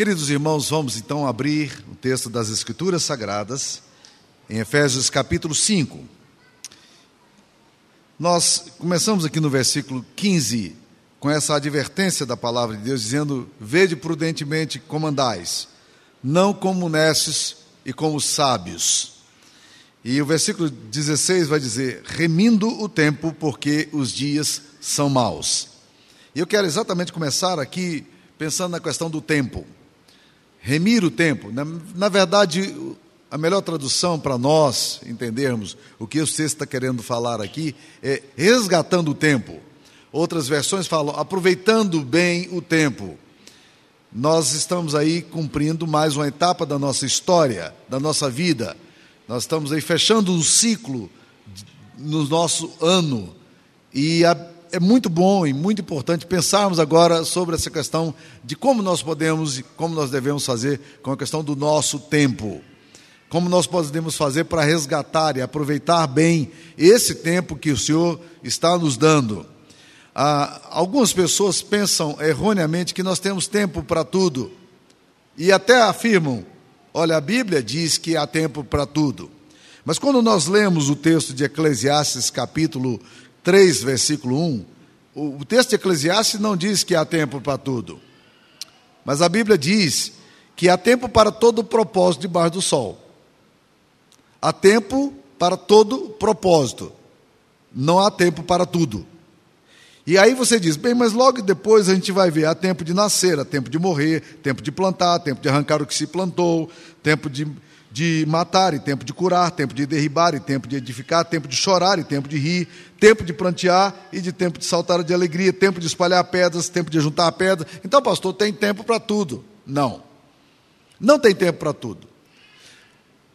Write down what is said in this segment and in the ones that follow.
Queridos irmãos, vamos então abrir o texto das Escrituras Sagradas em Efésios capítulo 5. Nós começamos aqui no versículo 15 com essa advertência da palavra de Deus, dizendo: Vede prudentemente como andais, não como nesses e como sábios. E o versículo 16 vai dizer: Remindo o tempo, porque os dias são maus. E eu quero exatamente começar aqui pensando na questão do tempo remir o tempo. Na, na verdade, a melhor tradução para nós entendermos o que o texto está querendo falar aqui é resgatando o tempo. Outras versões falam aproveitando bem o tempo. Nós estamos aí cumprindo mais uma etapa da nossa história, da nossa vida. Nós estamos aí fechando um ciclo no nosso ano. E a é muito bom e muito importante pensarmos agora sobre essa questão de como nós podemos e como nós devemos fazer com a questão do nosso tempo. Como nós podemos fazer para resgatar e aproveitar bem esse tempo que o Senhor está nos dando. Ah, algumas pessoas pensam erroneamente que nós temos tempo para tudo e até afirmam: olha, a Bíblia diz que há tempo para tudo. Mas quando nós lemos o texto de Eclesiastes, capítulo 3, versículo 1, o texto de Eclesiastes não diz que há tempo para tudo, mas a Bíblia diz que há tempo para todo propósito debaixo do sol. Há tempo para todo propósito, não há tempo para tudo. E aí você diz, bem, mas logo depois a gente vai ver, há tempo de nascer, há tempo de morrer, tempo de plantar, tempo de arrancar o que se plantou, tempo de de matar e tempo de curar, tempo de derribar e tempo de edificar, tempo de chorar e tempo de rir, tempo de plantear e de tempo de saltar de alegria, tempo de espalhar pedras, tempo de juntar pedras. Então, pastor, tem tempo para tudo. Não. Não tem tempo para tudo.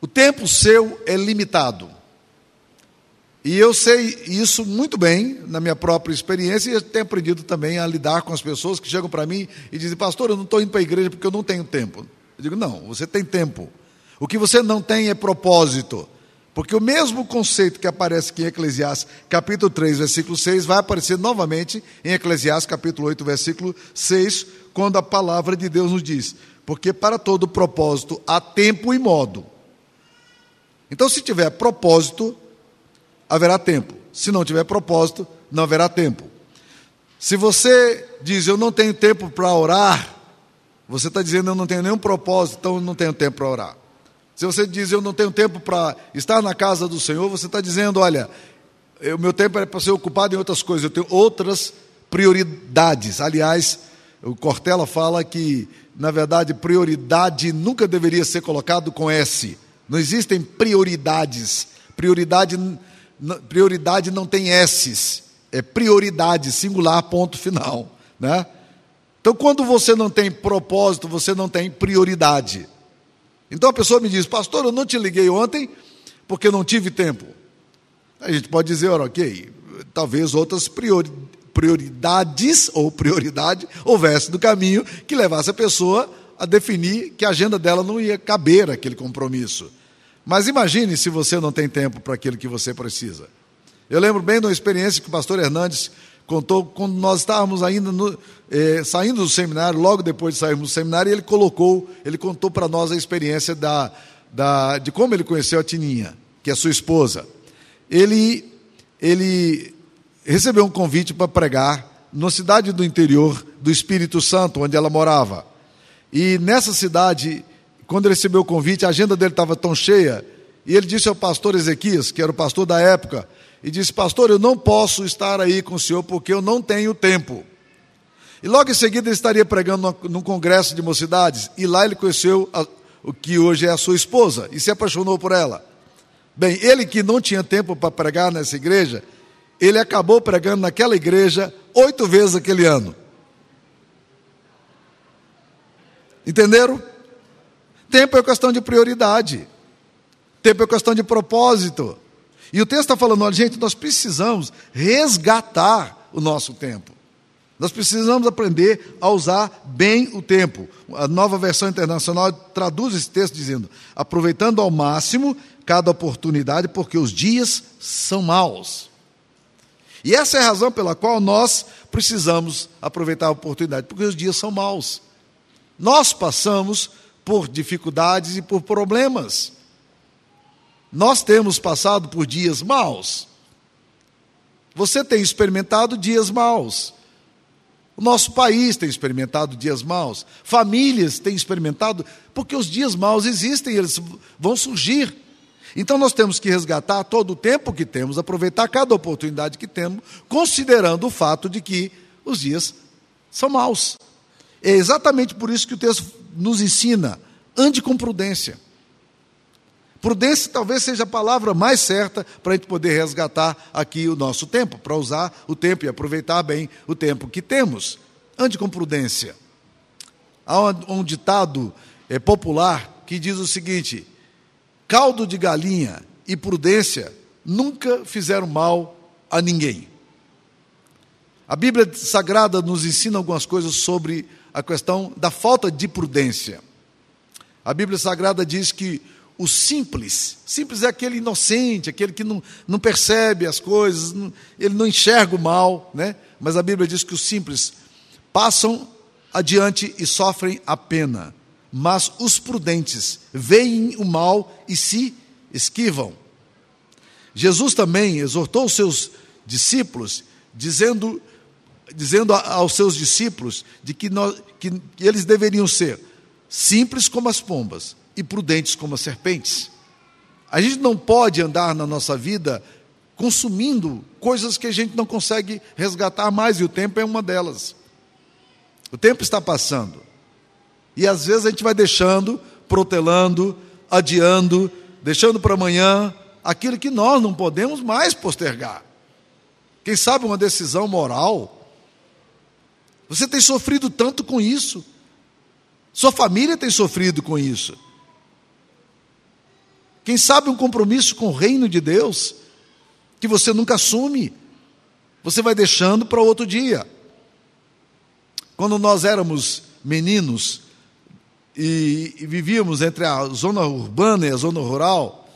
O tempo seu é limitado. E eu sei isso muito bem na minha própria experiência e tenho aprendido também a lidar com as pessoas que chegam para mim e dizem, pastor, eu não estou indo para a igreja porque eu não tenho tempo. Eu digo, não, você tem tempo. O que você não tem é propósito. Porque o mesmo conceito que aparece aqui em Eclesiastes capítulo 3, versículo 6, vai aparecer novamente em Eclesiastes capítulo 8, versículo 6, quando a palavra de Deus nos diz: Porque para todo propósito há tempo e modo. Então, se tiver propósito, haverá tempo. Se não tiver propósito, não haverá tempo. Se você diz, eu não tenho tempo para orar, você está dizendo, eu não tenho nenhum propósito, então eu não tenho tempo para orar. Se você diz eu não tenho tempo para estar na casa do Senhor, você está dizendo, olha, o meu tempo é para ser ocupado em outras coisas, eu tenho outras prioridades. Aliás, o Cortella fala que, na verdade, prioridade nunca deveria ser colocado com S. Não existem prioridades. Prioridade, prioridade não tem S's. É prioridade, singular, ponto final. Né? Então, quando você não tem propósito, você não tem prioridade. Então a pessoa me diz, pastor, eu não te liguei ontem porque não tive tempo. A gente pode dizer, ok, talvez outras priori prioridades ou prioridade houvesse no caminho que levasse a pessoa a definir que a agenda dela não ia caber aquele compromisso. Mas imagine se você não tem tempo para aquilo que você precisa. Eu lembro bem de uma experiência que o pastor Hernandes contou quando nós estávamos ainda no, eh, saindo do seminário, logo depois de sairmos do seminário, ele colocou, ele contou para nós a experiência da, da, de como ele conheceu a Tininha, que é sua esposa. Ele, ele recebeu um convite para pregar numa cidade do interior do Espírito Santo, onde ela morava. E nessa cidade, quando ele recebeu o convite, a agenda dele estava tão cheia, e ele disse ao pastor Ezequias, que era o pastor da época, e disse: Pastor, eu não posso estar aí com o senhor porque eu não tenho tempo. E logo em seguida ele estaria pregando num congresso de mocidades, e lá ele conheceu a, o que hoje é a sua esposa e se apaixonou por ela. Bem, ele que não tinha tempo para pregar nessa igreja, ele acabou pregando naquela igreja oito vezes aquele ano. Entenderam? Tempo é questão de prioridade. Tempo é questão de propósito. E o texto está falando, olha, gente, nós precisamos resgatar o nosso tempo. Nós precisamos aprender a usar bem o tempo. A nova versão internacional traduz esse texto dizendo: aproveitando ao máximo cada oportunidade, porque os dias são maus. E essa é a razão pela qual nós precisamos aproveitar a oportunidade, porque os dias são maus. Nós passamos por dificuldades e por problemas. Nós temos passado por dias maus. Você tem experimentado dias maus. O nosso país tem experimentado dias maus. Famílias têm experimentado, porque os dias maus existem, eles vão surgir. Então nós temos que resgatar todo o tempo que temos, aproveitar cada oportunidade que temos, considerando o fato de que os dias são maus. É exatamente por isso que o texto nos ensina: ande com prudência. Prudência talvez seja a palavra mais certa para a gente poder resgatar aqui o nosso tempo, para usar o tempo e aproveitar bem o tempo que temos. Ande com prudência. Há um ditado é, popular que diz o seguinte: caldo de galinha e prudência nunca fizeram mal a ninguém. A Bíblia Sagrada nos ensina algumas coisas sobre a questão da falta de prudência. A Bíblia Sagrada diz que o simples, simples é aquele inocente, aquele que não, não percebe as coisas, não, ele não enxerga o mal, né? mas a Bíblia diz que os simples passam adiante e sofrem a pena mas os prudentes veem o mal e se esquivam. Jesus também exortou os seus discípulos, dizendo, dizendo aos seus discípulos de que, nós, que eles deveriam ser simples como as pombas e prudentes como as serpentes. A gente não pode andar na nossa vida consumindo coisas que a gente não consegue resgatar mais, e o tempo é uma delas. O tempo está passando. E às vezes a gente vai deixando, protelando, adiando, deixando para amanhã aquilo que nós não podemos mais postergar. Quem sabe uma decisão moral. Você tem sofrido tanto com isso. Sua família tem sofrido com isso. Quem sabe um compromisso com o reino de Deus que você nunca assume. Você vai deixando para outro dia. Quando nós éramos meninos, e, e vivíamos entre a zona urbana e a zona rural,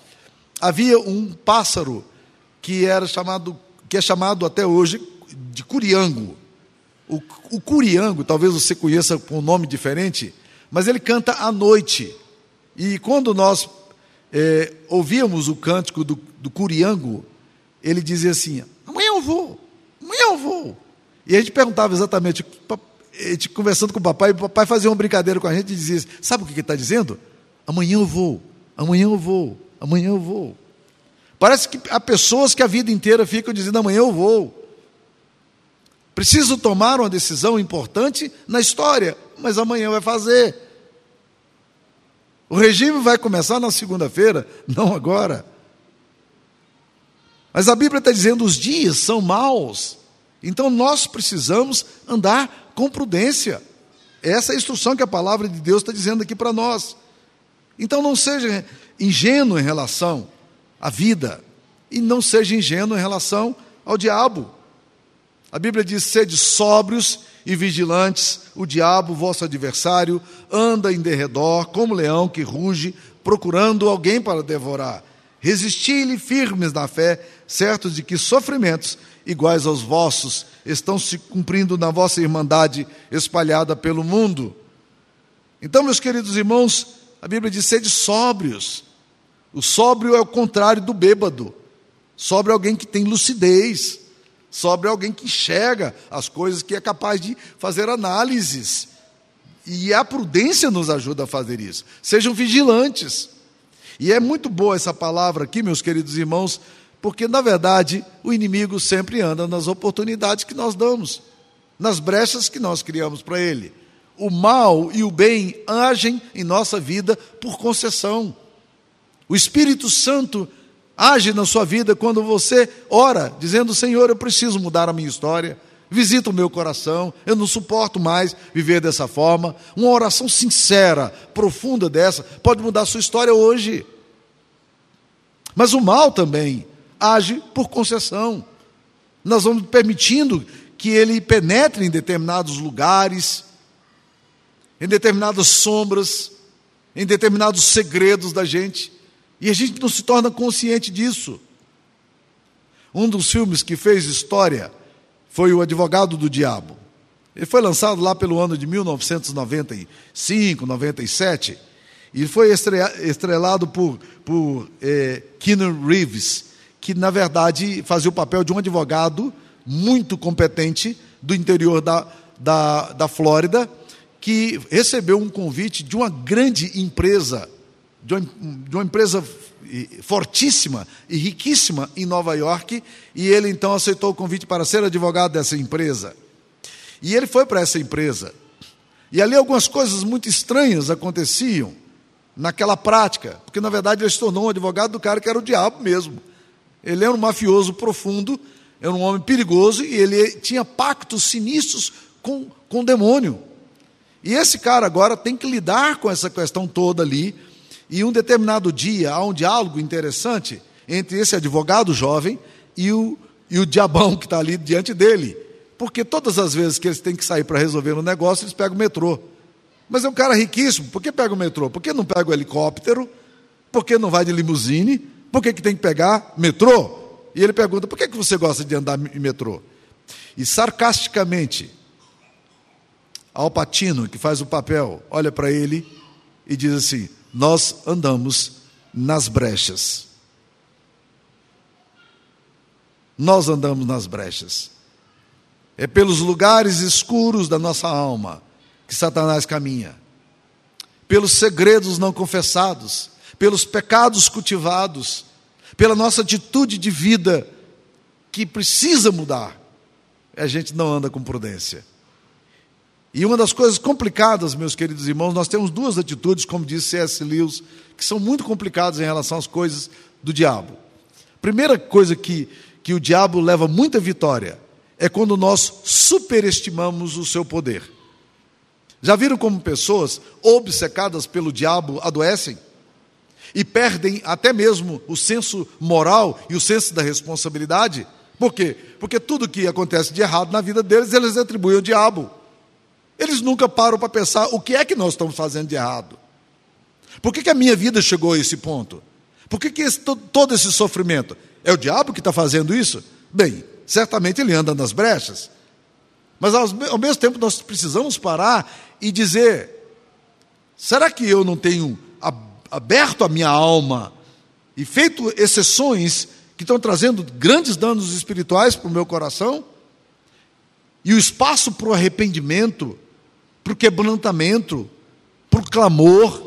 havia um pássaro que era chamado, que é chamado até hoje de curiango. O, o curiango, talvez você conheça com um nome diferente, mas ele canta à noite. E quando nós é, ouvíamos o cântico do, do curiango, ele dizia assim: amanhã eu vou, amanhã eu vou. E a gente perguntava exatamente, gente conversando com o papai, o papai fazia uma brincadeira com a gente e dizia: Sabe o que ele está dizendo? Amanhã eu vou, amanhã eu vou, amanhã eu vou. Parece que há pessoas que a vida inteira ficam dizendo: Amanhã eu vou. Preciso tomar uma decisão importante na história, mas amanhã vai fazer. O regime vai começar na segunda-feira, não agora. Mas a Bíblia está dizendo: os dias são maus. Então nós precisamos andar com prudência. Essa é a instrução que a palavra de Deus está dizendo aqui para nós. Então não seja ingênuo em relação à vida e não seja ingênuo em relação ao diabo. A Bíblia diz: sede sóbrios e vigilantes, o diabo, vosso adversário, anda em derredor como leão que ruge, procurando alguém para devorar. Resisti-lhe firmes na fé, certos de que sofrimentos iguais aos vossos estão se cumprindo na vossa irmandade espalhada pelo mundo. Então, meus queridos irmãos, a Bíblia diz: sede sóbrios. O sóbrio é o contrário do bêbado. Sóbrio é alguém que tem lucidez. É alguém que enxerga as coisas, que é capaz de fazer análises. E a prudência nos ajuda a fazer isso. Sejam vigilantes. E é muito boa essa palavra aqui, meus queridos irmãos, porque, na verdade, o inimigo sempre anda nas oportunidades que nós damos, nas brechas que nós criamos para ele. O mal e o bem agem em nossa vida por concessão. O Espírito Santo age na sua vida quando você ora, dizendo: Senhor, eu preciso mudar a minha história. Visita o meu coração, eu não suporto mais viver dessa forma. Uma oração sincera, profunda dessa, pode mudar a sua história hoje. Mas o mal também age por concessão. Nós vamos permitindo que ele penetre em determinados lugares, em determinadas sombras, em determinados segredos da gente, e a gente não se torna consciente disso. Um dos filmes que fez história foi O Advogado do Diabo. Ele foi lançado lá pelo ano de 1995, 97, e foi estrelado por, por é, Keanu Reeves, que na verdade fazia o papel de um advogado muito competente do interior da, da, da Flórida, que recebeu um convite de uma grande empresa, de uma, de uma empresa fortíssima e riquíssima em Nova York, e ele então aceitou o convite para ser advogado dessa empresa. E ele foi para essa empresa. E ali algumas coisas muito estranhas aconteciam naquela prática, porque na verdade ele se tornou um advogado do cara que era o diabo mesmo. Ele era um mafioso profundo, era um homem perigoso e ele tinha pactos sinistros com, com o demônio. E esse cara agora tem que lidar com essa questão toda ali. E um determinado dia há um diálogo interessante entre esse advogado jovem e o, e o diabão que está ali diante dele. Porque todas as vezes que eles têm que sair para resolver um negócio, eles pegam o metrô. Mas é um cara riquíssimo, por que pega o metrô? Por que não pega o helicóptero? Por que não vai de limusine? Por que, que tem que pegar metrô? E ele pergunta: por que, que você gosta de andar em metrô? E sarcasticamente, Alpatino, que faz o papel, olha para ele e diz assim: Nós andamos nas brechas. Nós andamos nas brechas. É pelos lugares escuros da nossa alma que Satanás caminha, pelos segredos não confessados, pelos pecados cultivados, pela nossa atitude de vida que precisa mudar. A gente não anda com prudência. E uma das coisas complicadas, meus queridos irmãos, nós temos duas atitudes, como disse C.S. Lewis, que são muito complicadas em relação às coisas do diabo. Primeira coisa que, que o diabo leva muita vitória é quando nós superestimamos o seu poder. Já viram como pessoas obcecadas pelo diabo adoecem? E perdem até mesmo o senso moral e o senso da responsabilidade? Por quê? Porque tudo que acontece de errado na vida deles, eles atribuem ao diabo. Eles nunca param para pensar o que é que nós estamos fazendo de errado. Por que, que a minha vida chegou a esse ponto? Por que, que esse, todo esse sofrimento? É o diabo que está fazendo isso? Bem, certamente ele anda nas brechas. Mas ao, mesmo tempo nós precisamos parar e dizer: será que eu não tenho aberto a minha alma e feito exceções que estão trazendo grandes danos espirituais para o meu coração? E o espaço para o arrependimento, para o quebrantamento, para o clamor,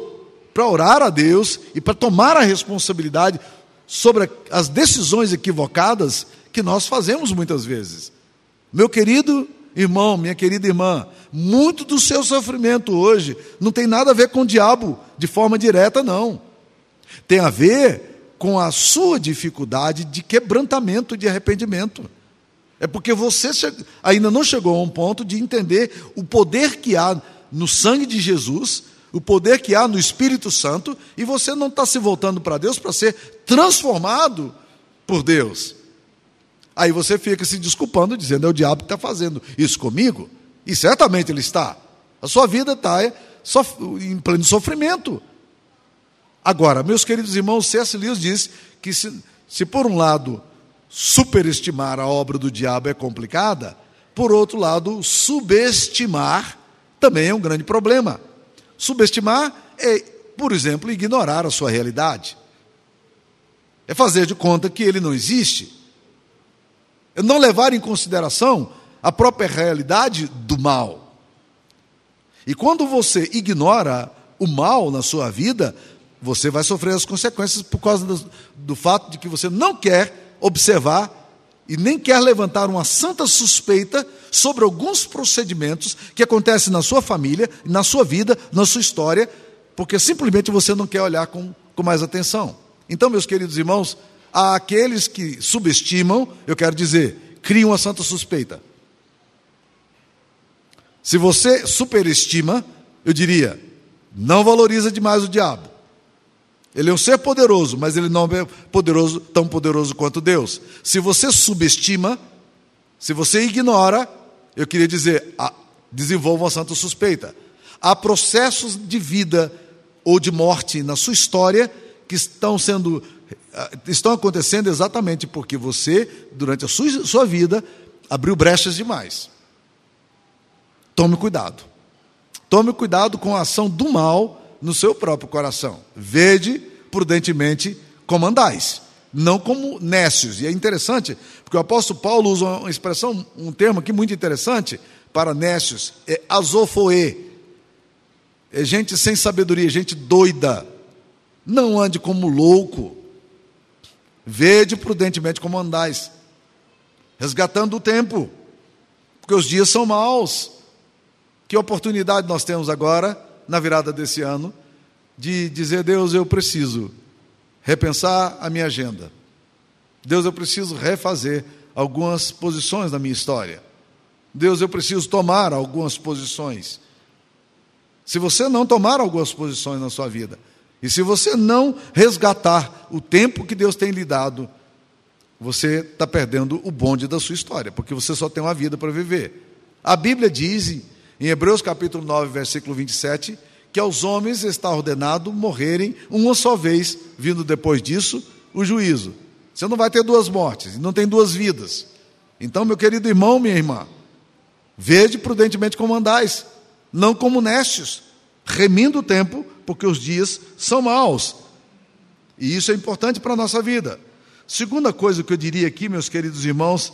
para orar a Deus e para tomar a responsabilidade sobre as decisões equivocadas que nós fazemos muitas vezes. Meu querido irmão, minha querida irmã, muito do seu sofrimento hoje não tem nada a ver com o diabo de forma direta, não. Tem a ver com a sua dificuldade de quebrantamento, de arrependimento. É porque você ainda não chegou a um ponto de entender o poder que há no sangue de Jesus, o poder que há no Espírito Santo, e você não está se voltando para Deus para ser transformado por Deus. Aí você fica se desculpando, dizendo: é o diabo que está fazendo isso comigo. E certamente ele está. A sua vida está é, em pleno sofrimento. Agora, meus queridos irmãos, C.S. Lewis diz que se, se por um lado superestimar a obra do diabo é complicada, por outro lado, subestimar também é um grande problema. Subestimar é, por exemplo, ignorar a sua realidade. É fazer de conta que ele não existe é não levar em consideração a própria realidade do mal. E quando você ignora o mal na sua vida, você vai sofrer as consequências por causa do, do fato de que você não quer observar e nem quer levantar uma santa suspeita sobre alguns procedimentos que acontecem na sua família, na sua vida, na sua história, porque simplesmente você não quer olhar com, com mais atenção. Então, meus queridos irmãos, àqueles que subestimam, eu quero dizer, criam uma santa suspeita. Se você superestima, eu diria, não valoriza demais o diabo. Ele é um ser poderoso, mas ele não é poderoso, tão poderoso quanto Deus. Se você subestima, se você ignora, eu queria dizer, desenvolva uma santa suspeita. Há processos de vida ou de morte na sua história que estão sendo ah, estão acontecendo exatamente porque você, durante a sua, sua vida, abriu brechas demais. Tome cuidado. Tome cuidado com a ação do mal no seu próprio coração. Vede prudentemente como andais, não como nécios. E é interessante, porque o apóstolo Paulo usa uma expressão, um termo aqui muito interessante para nécios, é azofoe. É gente sem sabedoria, gente doida. Não ande como louco. Vede prudentemente como andais, resgatando o tempo, porque os dias são maus. Que oportunidade nós temos agora, na virada desse ano, de dizer: Deus, eu preciso repensar a minha agenda. Deus, eu preciso refazer algumas posições da minha história. Deus, eu preciso tomar algumas posições. Se você não tomar algumas posições na sua vida, e se você não resgatar o tempo que Deus tem lhe dado, você está perdendo o bonde da sua história, porque você só tem uma vida para viver. A Bíblia diz, em Hebreus capítulo 9, versículo 27, que aos homens está ordenado morrerem uma só vez, vindo depois disso o juízo. Você não vai ter duas mortes, não tem duas vidas. Então, meu querido irmão, minha irmã, vede prudentemente como andais, não como néscios, remindo o tempo, porque os dias são maus. E isso é importante para a nossa vida. Segunda coisa que eu diria aqui, meus queridos irmãos,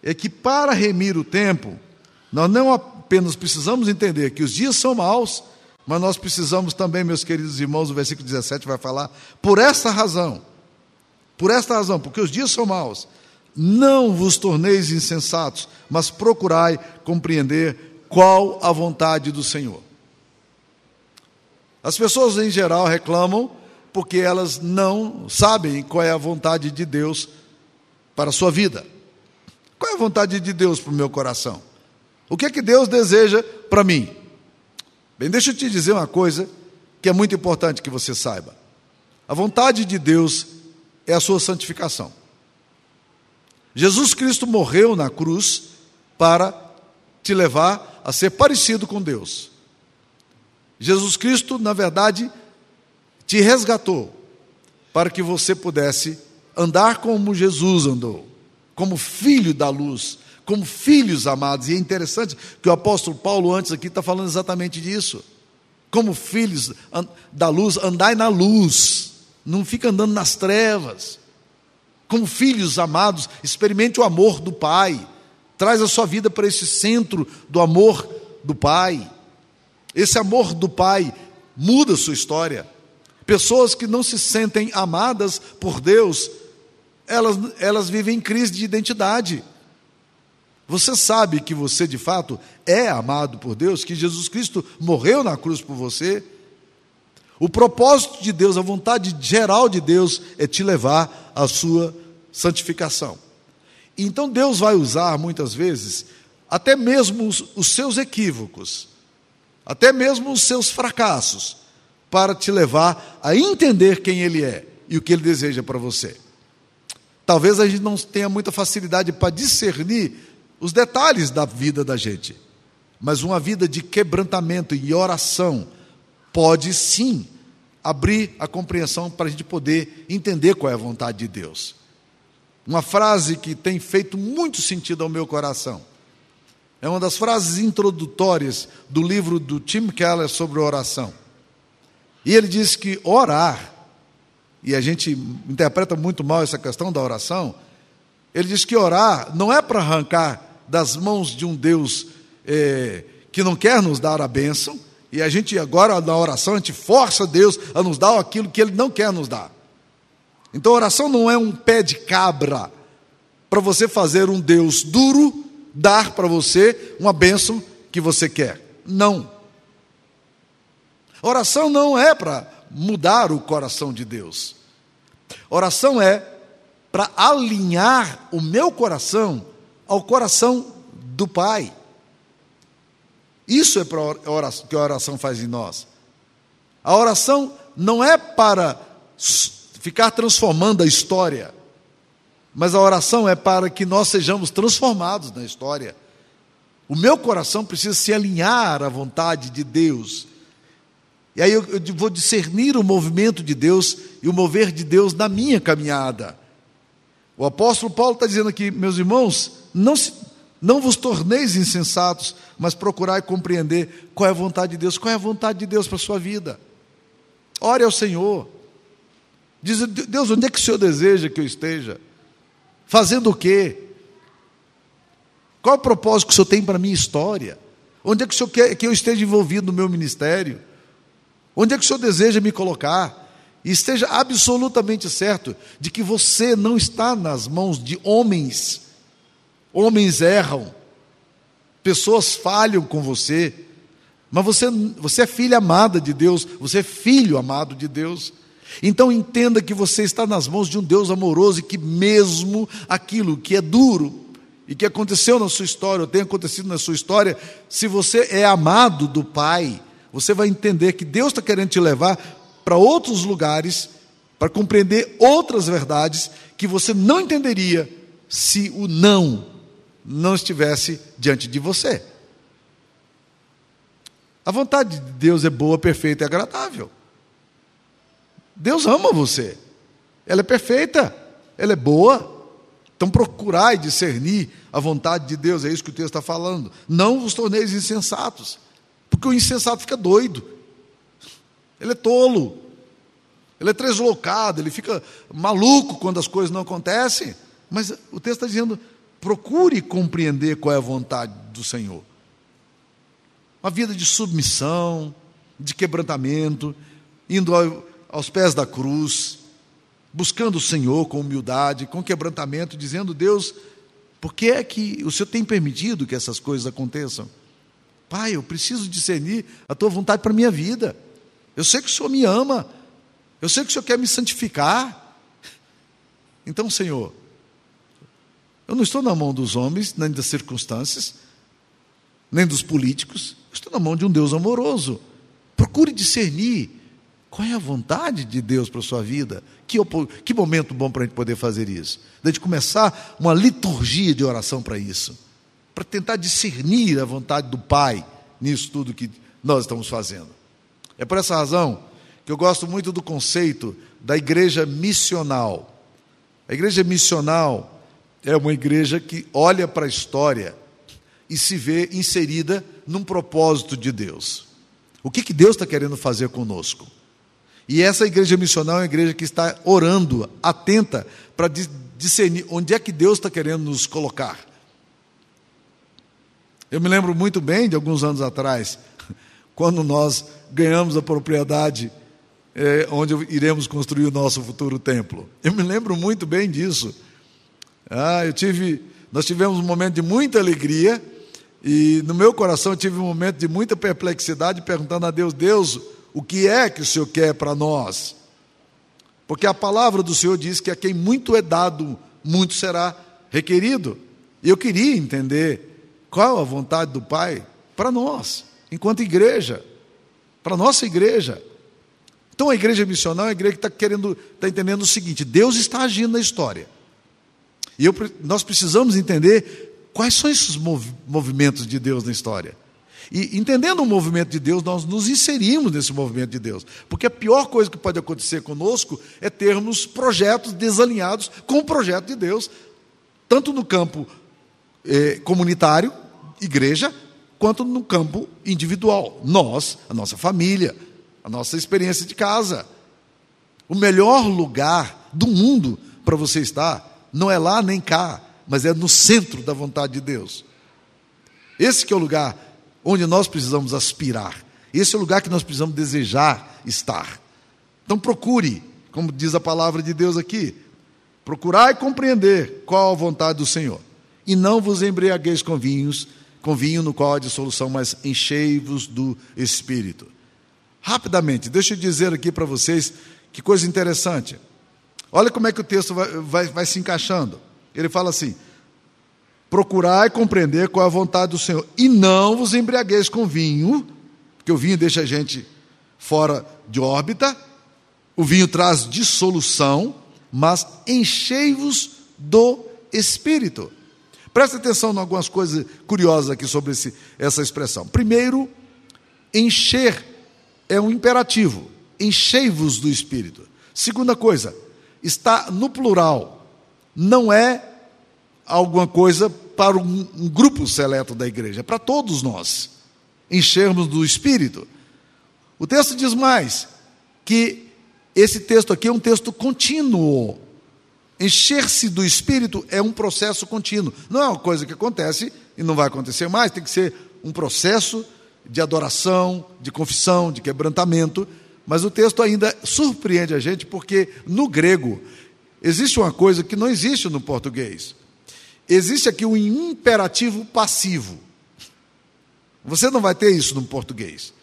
é que para remir o tempo, nós não apenas precisamos entender que os dias são maus, mas nós precisamos também, meus queridos irmãos, o versículo 17 vai falar, por esta razão, por esta razão, porque os dias são maus, não vos torneis insensatos, mas procurai compreender qual a vontade do Senhor. As pessoas em geral reclamam porque elas não sabem qual é a vontade de Deus para a sua vida. Qual é a vontade de Deus para o meu coração? O que é que Deus deseja para mim? Bem, deixa eu te dizer uma coisa que é muito importante que você saiba. A vontade de Deus é a sua santificação. Jesus Cristo morreu na cruz para te levar a ser parecido com Deus. Jesus Cristo, na verdade, te resgatou para que você pudesse andar como Jesus andou, como filho da luz, como filhos amados. E é interessante que o apóstolo Paulo, antes aqui, está falando exatamente disso. Como filhos da luz, andai na luz, não fica andando nas trevas. Como filhos amados, experimente o amor do Pai. Traz a sua vida para esse centro do amor do Pai. Esse amor do Pai muda a sua história. Pessoas que não se sentem amadas por Deus, elas, elas vivem em crise de identidade. Você sabe que você de fato é amado por Deus, que Jesus Cristo morreu na cruz por você? O propósito de Deus, a vontade geral de Deus é te levar à sua santificação. Então Deus vai usar muitas vezes até mesmo os, os seus equívocos até mesmo os seus fracassos, para te levar a entender quem Ele é e o que Ele deseja para você. Talvez a gente não tenha muita facilidade para discernir os detalhes da vida da gente, mas uma vida de quebrantamento e oração pode sim abrir a compreensão para a gente poder entender qual é a vontade de Deus. Uma frase que tem feito muito sentido ao meu coração é uma das frases introdutórias do livro do Tim Keller sobre oração. E ele diz que orar, e a gente interpreta muito mal essa questão da oração, ele diz que orar não é para arrancar das mãos de um Deus é, que não quer nos dar a bênção, e a gente agora na oração a gente força Deus a nos dar aquilo que Ele não quer nos dar. Então a oração não é um pé de cabra para você fazer um Deus duro dar para você uma bênção que você quer. Não. Oração não é para mudar o coração de Deus. Oração é para alinhar o meu coração ao coração do Pai. Isso é oração, que a oração faz em nós. A oração não é para ficar transformando a história. Mas a oração é para que nós sejamos transformados na história. O meu coração precisa se alinhar à vontade de Deus. E aí eu, eu vou discernir o movimento de Deus e o mover de Deus na minha caminhada. O apóstolo Paulo está dizendo aqui, meus irmãos, não se, Não vos torneis insensatos, mas procurai compreender qual é a vontade de Deus. Qual é a vontade de Deus para a sua vida? Ore ao Senhor. Diz, Deus, onde é que o Senhor deseja que eu esteja? Fazendo o quê? Qual é o propósito que o Senhor tem para a minha história? Onde é que o Senhor quer que eu esteja envolvido no meu ministério? Onde é que o Senhor deseja me colocar? E esteja absolutamente certo de que você não está nas mãos de homens. Homens erram, pessoas falham com você, mas você, você é filha amada de Deus, você é filho amado de Deus. Então entenda que você está nas mãos de um Deus amoroso e que, mesmo aquilo que é duro e que aconteceu na sua história, ou tem acontecido na sua história, se você é amado do Pai, você vai entender que Deus está querendo te levar para outros lugares, para compreender outras verdades que você não entenderia se o não não estivesse diante de você. A vontade de Deus é boa, perfeita e agradável. Deus ama você. Ela é perfeita, ela é boa. Então procurai discernir a vontade de Deus, é isso que o texto está falando. Não vos torneis insensatos, porque o insensato fica doido, ele é tolo, ele é deslocado, ele fica maluco quando as coisas não acontecem. Mas o texto está dizendo: procure compreender qual é a vontade do Senhor. Uma vida de submissão, de quebrantamento, indo ao, aos pés da cruz, buscando o Senhor com humildade, com quebrantamento, dizendo: Deus, por que é que o Senhor tem permitido que essas coisas aconteçam? Pai, eu preciso discernir a tua vontade para a minha vida. Eu sei que o Senhor me ama, eu sei que o Senhor quer me santificar. Então, Senhor, eu não estou na mão dos homens, nem das circunstâncias, nem dos políticos, eu estou na mão de um Deus amoroso. Procure discernir qual é a vontade de Deus para a sua vida? Que, que momento bom para a gente poder fazer isso? De gente começar uma liturgia de oração para isso, para tentar discernir a vontade do Pai nisso tudo que nós estamos fazendo. É por essa razão que eu gosto muito do conceito da igreja missional. A igreja missional é uma igreja que olha para a história e se vê inserida num propósito de Deus. O que, que Deus está querendo fazer conosco? E essa igreja missional é uma igreja que está orando, atenta, para discernir onde é que Deus está querendo nos colocar. Eu me lembro muito bem de alguns anos atrás, quando nós ganhamos a propriedade é, onde iremos construir o nosso futuro templo. Eu me lembro muito bem disso. Ah, eu tive, nós tivemos um momento de muita alegria e no meu coração eu tive um momento de muita perplexidade, perguntando a Deus: Deus, o que é que o Senhor quer para nós. Porque a palavra do Senhor diz que a quem muito é dado, muito será requerido. E eu queria entender qual a vontade do Pai para nós, enquanto igreja, para a nossa igreja. Então a igreja missional é a igreja que está querendo, está entendendo o seguinte: Deus está agindo na história. E eu, nós precisamos entender quais são esses movimentos de Deus na história. E entendendo o movimento de Deus, nós nos inserimos nesse movimento de Deus. Porque a pior coisa que pode acontecer conosco é termos projetos desalinhados com o projeto de Deus, tanto no campo eh, comunitário, igreja, quanto no campo individual. Nós, a nossa família, a nossa experiência de casa. O melhor lugar do mundo para você estar não é lá nem cá, mas é no centro da vontade de Deus. Esse é o lugar onde nós precisamos aspirar. Esse é o lugar que nós precisamos desejar estar. Então procure, como diz a palavra de Deus aqui, procurai compreender qual a vontade do Senhor. E não vos embriagueis com vinhos, com vinho no qual há dissolução, mas enchei-vos do Espírito. Rapidamente, deixa eu dizer aqui para vocês que coisa interessante. Olha como é que o texto vai, vai, vai se encaixando. Ele fala assim: procurai compreender qual é a vontade do Senhor. E não vos embriagueis com vinho, porque o vinho deixa a gente fora de órbita, o vinho traz dissolução, mas enchei-vos do Espírito. Presta atenção em algumas coisas curiosas aqui sobre esse, essa expressão. Primeiro, encher é um imperativo. Enchei-vos do Espírito. Segunda coisa, está no plural. Não é alguma coisa para um, um grupo seleto da igreja, é para todos nós enchermos do Espírito. O texto diz mais que esse texto aqui é um texto contínuo. Encher-se do Espírito é um processo contínuo. Não é uma coisa que acontece e não vai acontecer mais, tem que ser um processo de adoração, de confissão, de quebrantamento. Mas o texto ainda surpreende a gente porque no grego existe uma coisa que não existe no português. Existe aqui um imperativo passivo. Você não vai ter isso no português.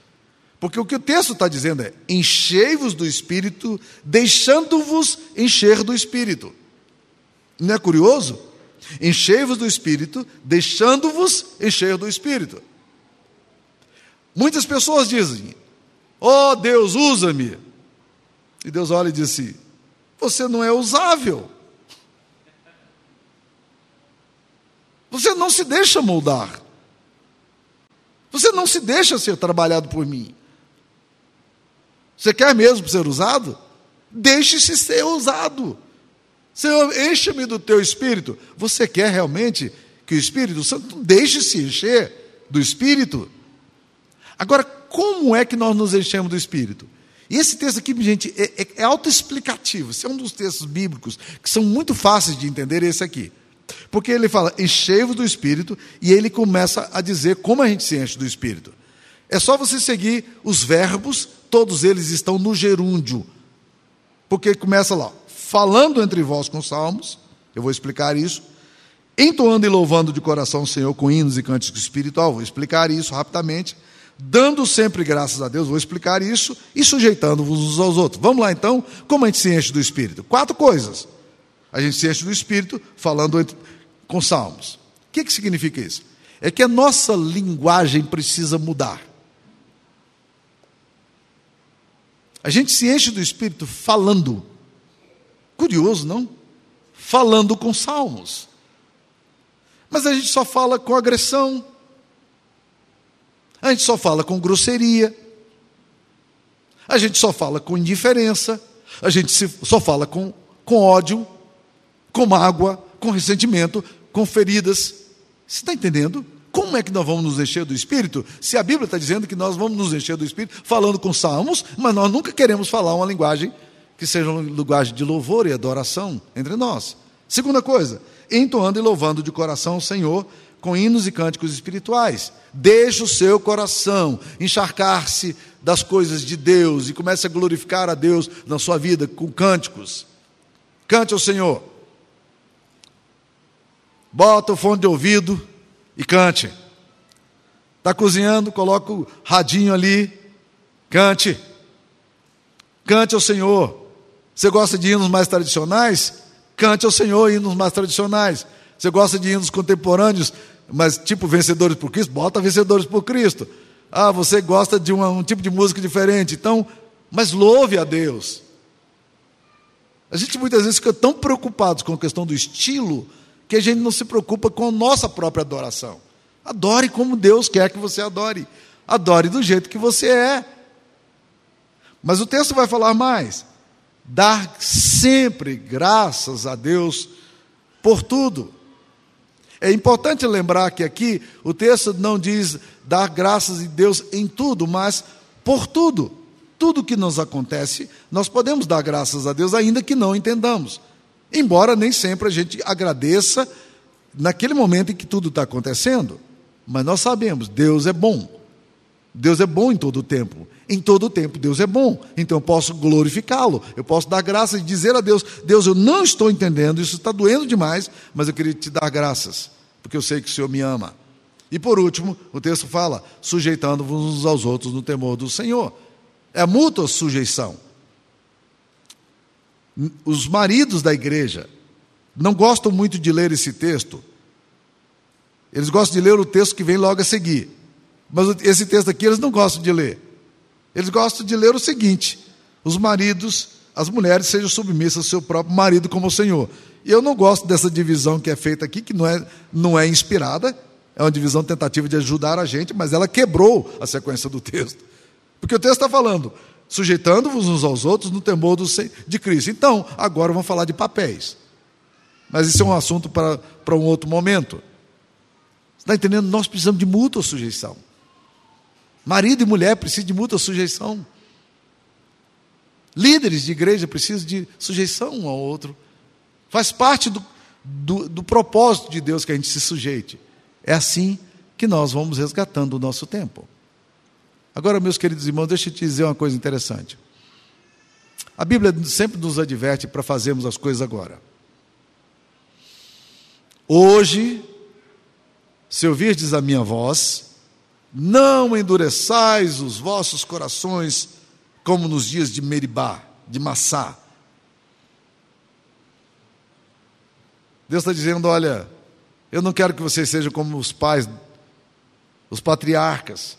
Porque o que o texto está dizendo é: enchei-vos do Espírito, deixando-vos encher do Espírito. Não é curioso? Enchei-vos do Espírito, deixando-vos encher do Espírito. Muitas pessoas dizem: Oh Deus, usa-me. E Deus olha e diz assim: Você não é usável. Você não se deixa moldar. Você não se deixa ser trabalhado por mim. Você quer mesmo ser usado? Deixe-se ser usado. Senhor, enche-me do teu espírito. Você quer realmente que o Espírito Santo deixe-se encher do espírito? Agora, como é que nós nos enchemos do espírito? E esse texto aqui, gente, é, é, é autoexplicativo. Esse é um dos textos bíblicos que são muito fáceis de entender, esse aqui. Porque ele fala, enchei-vos do Espírito, e ele começa a dizer como a gente se enche do Espírito. É só você seguir os verbos, todos eles estão no gerúndio. Porque começa lá, falando entre vós com salmos, eu vou explicar isso, entoando e louvando de coração o Senhor com hinos e cânticos espiritual, vou explicar isso rapidamente, dando sempre graças a Deus, vou explicar isso, e sujeitando-vos uns aos outros. Vamos lá então, como a gente se enche do Espírito? Quatro coisas. A gente se enche do Espírito falando entre, com salmos. O que, que significa isso? É que a nossa linguagem precisa mudar. A gente se enche do Espírito falando. Curioso, não? Falando com salmos. Mas a gente só fala com agressão. A gente só fala com grosseria. A gente só fala com indiferença. A gente só fala com, com ódio, com mágoa, com ressentimento, com feridas. Você está entendendo? Como é que nós vamos nos encher do Espírito? Se a Bíblia está dizendo que nós vamos nos encher do Espírito falando com salmos, mas nós nunca queremos falar uma linguagem que seja uma linguagem de louvor e adoração entre nós. Segunda coisa, entoando e louvando de coração o Senhor com hinos e cânticos espirituais. Deixe o seu coração encharcar-se das coisas de Deus e comece a glorificar a Deus na sua vida com cânticos. Cante ao Senhor. Bota o fone de ouvido e cante. Está cozinhando, coloca o radinho ali, cante. Cante ao Senhor. Você gosta de hinos mais tradicionais? Cante ao Senhor hinos mais tradicionais. Você gosta de hinos contemporâneos, mas tipo vencedores por Cristo? Bota vencedores por Cristo. Ah, você gosta de uma, um tipo de música diferente, então, mas louve a Deus. A gente muitas vezes fica tão preocupado com a questão do estilo que a gente não se preocupa com a nossa própria adoração. Adore como Deus quer que você adore. Adore do jeito que você é. Mas o texto vai falar mais. Dar sempre graças a Deus por tudo. É importante lembrar que aqui o texto não diz dar graças a Deus em tudo, mas por tudo. Tudo que nos acontece, nós podemos dar graças a Deus, ainda que não entendamos. Embora nem sempre a gente agradeça naquele momento em que tudo está acontecendo. Mas nós sabemos, Deus é bom. Deus é bom em todo o tempo. Em todo o tempo, Deus é bom. Então eu posso glorificá-lo. Eu posso dar graças e dizer a Deus: Deus, eu não estou entendendo, isso está doendo demais, mas eu queria te dar graças, porque eu sei que o Senhor me ama. E por último, o texto fala: sujeitando-vos uns aos outros no temor do Senhor. É mútua sujeição os maridos da igreja não gostam muito de ler esse texto. Eles gostam de ler o texto que vem logo a seguir. Mas esse texto aqui eles não gostam de ler. Eles gostam de ler o seguinte: os maridos, as mulheres sejam submissas ao seu próprio marido como o Senhor. E eu não gosto dessa divisão que é feita aqui, que não é, não é inspirada, é uma divisão tentativa de ajudar a gente, mas ela quebrou a sequência do texto. Porque o texto está falando: sujeitando-vos uns aos outros no temor do, de Cristo. Então, agora vamos falar de papéis. Mas isso é um assunto para, para um outro momento. Você está entendendo? Nós precisamos de mútua sujeição. Marido e mulher precisam de mútua sujeição. Líderes de igreja precisam de sujeição um ao outro. Faz parte do, do, do propósito de Deus que a gente se sujeite. É assim que nós vamos resgatando o nosso tempo. Agora, meus queridos irmãos, deixa eu te dizer uma coisa interessante. A Bíblia sempre nos adverte para fazermos as coisas agora. Hoje, se ouvirdes a minha voz, não endureçais os vossos corações como nos dias de Meribá, de Massá. Deus está dizendo: olha, eu não quero que vocês sejam como os pais, os patriarcas,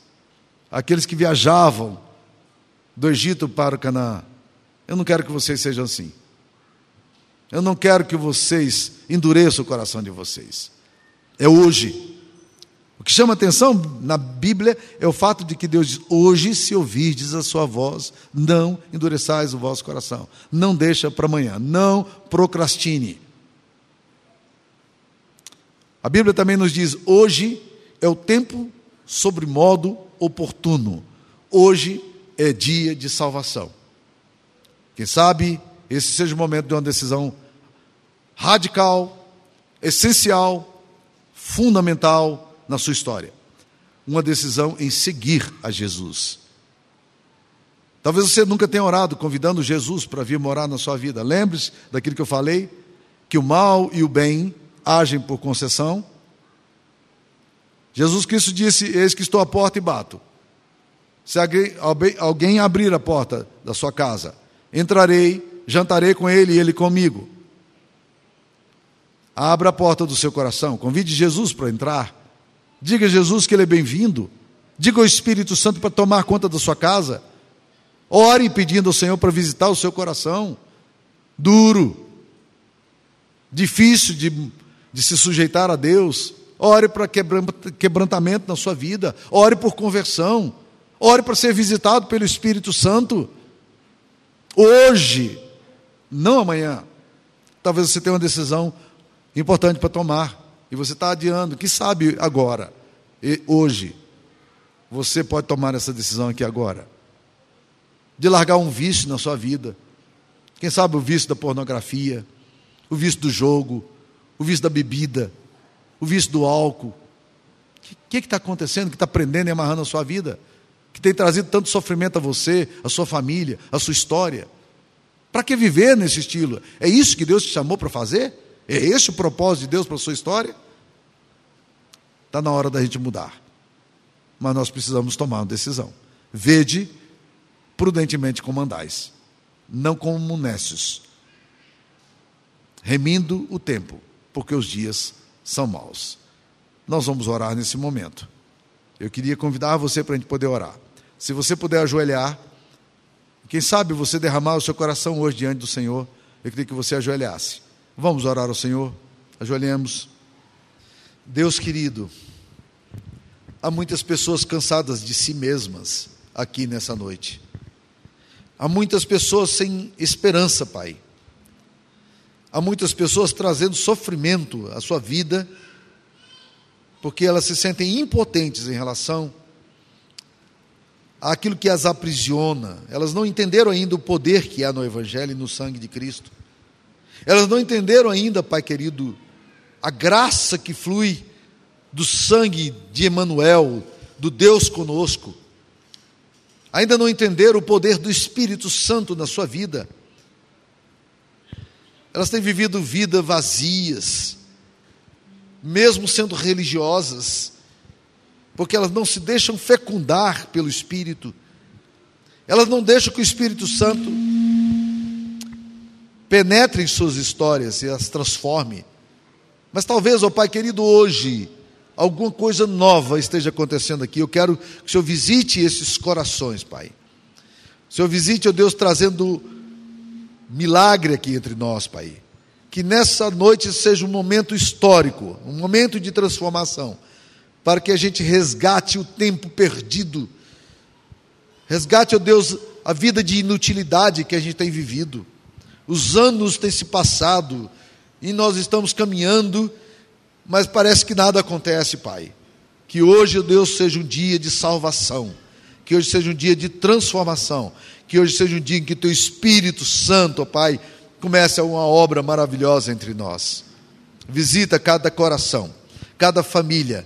aqueles que viajavam do Egito para o Canaã. Eu não quero que vocês sejam assim. Eu não quero que vocês endureçam o coração de vocês. É hoje. O que chama atenção na Bíblia é o fato de que Deus diz: Hoje, se ouvirdes a sua voz, não endureçais o vosso coração. Não deixa para amanhã. Não procrastine. A Bíblia também nos diz: Hoje é o tempo sobre modo oportuno. Hoje é dia de salvação. Quem sabe esse seja o momento de uma decisão radical, essencial, fundamental na sua história. Uma decisão em seguir a Jesus. Talvez você nunca tenha orado convidando Jesus para vir morar na sua vida. Lembre-se daquilo que eu falei, que o mal e o bem agem por concessão. Jesus Cristo disse: Eis que estou à porta e bato. Se alguém abrir a porta da sua casa, entrarei, jantarei com ele e ele comigo. Abra a porta do seu coração, convide Jesus para entrar. Diga a Jesus que ele é bem-vindo. Diga ao Espírito Santo para tomar conta da sua casa. Ore pedindo ao Senhor para visitar o seu coração. Duro, difícil de, de se sujeitar a Deus. Ore para quebrantamento na sua vida. Ore por conversão. Ore para ser visitado pelo Espírito Santo. Hoje, não amanhã. Talvez você tenha uma decisão importante para tomar e você está adiando. Que sabe agora, e hoje, você pode tomar essa decisão aqui agora, de largar um vício na sua vida. Quem sabe o vício da pornografia, o vício do jogo, o vício da bebida, o vício do álcool. O que está acontecendo que está prendendo e amarrando a sua vida? que tem trazido tanto sofrimento a você, a sua família, a sua história. Para que viver nesse estilo? É isso que Deus te chamou para fazer? É esse o propósito de Deus para a sua história? Está na hora da gente mudar. Mas nós precisamos tomar uma decisão. Vede prudentemente como andais, não como nécios, remindo o tempo, porque os dias são maus. Nós vamos orar nesse momento. Eu queria convidar você para a gente poder orar. Se você puder ajoelhar, quem sabe você derramar o seu coração hoje diante do Senhor, eu queria que você ajoelhasse. Vamos orar ao Senhor? Ajoelhemos. Deus querido, há muitas pessoas cansadas de si mesmas aqui nessa noite. Há muitas pessoas sem esperança, Pai. Há muitas pessoas trazendo sofrimento à sua vida, porque elas se sentem impotentes em relação aquilo que as aprisiona. Elas não entenderam ainda o poder que há no Evangelho e no sangue de Cristo. Elas não entenderam ainda, Pai querido, a graça que flui do sangue de Emanuel, do Deus conosco. Ainda não entenderam o poder do Espírito Santo na sua vida. Elas têm vivido vidas vazias, mesmo sendo religiosas, porque elas não se deixam fecundar pelo Espírito, elas não deixam que o Espírito Santo penetre em suas histórias e as transforme. Mas talvez, ó Pai querido, hoje, alguma coisa nova esteja acontecendo aqui. Eu quero que o Senhor visite esses corações, Pai. O Senhor visite, ó Deus, trazendo milagre aqui entre nós, Pai. Que nessa noite seja um momento histórico, um momento de transformação para que a gente resgate o tempo perdido, resgate, ó Deus, a vida de inutilidade que a gente tem vivido. Os anos têm se passado e nós estamos caminhando, mas parece que nada acontece, Pai. Que hoje, Deus, seja um dia de salvação, que hoje seja um dia de transformação, que hoje seja um dia em que Teu Espírito Santo, Pai, comece uma obra maravilhosa entre nós. Visita cada coração, cada família,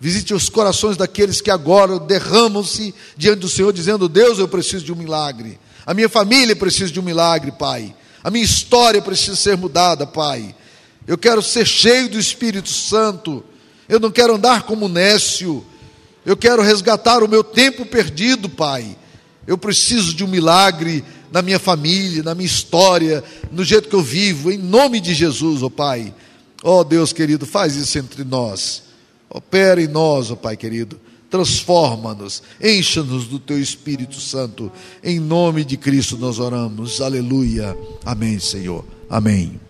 visite os corações daqueles que agora derramam-se diante do Senhor, dizendo: Deus, eu preciso de um milagre. A minha família precisa de um milagre, Pai. A minha história precisa ser mudada, Pai. Eu quero ser cheio do Espírito Santo. Eu não quero andar como nécio. Eu quero resgatar o meu tempo perdido, Pai. Eu preciso de um milagre na minha família, na minha história, no jeito que eu vivo, em nome de Jesus, ó oh Pai. Ó oh Deus querido, faz isso entre nós. Opera em nós, ó oh Pai querido. Transforma-nos, encha-nos do teu Espírito Santo. Em nome de Cristo nós oramos. Aleluia. Amém, Senhor. Amém.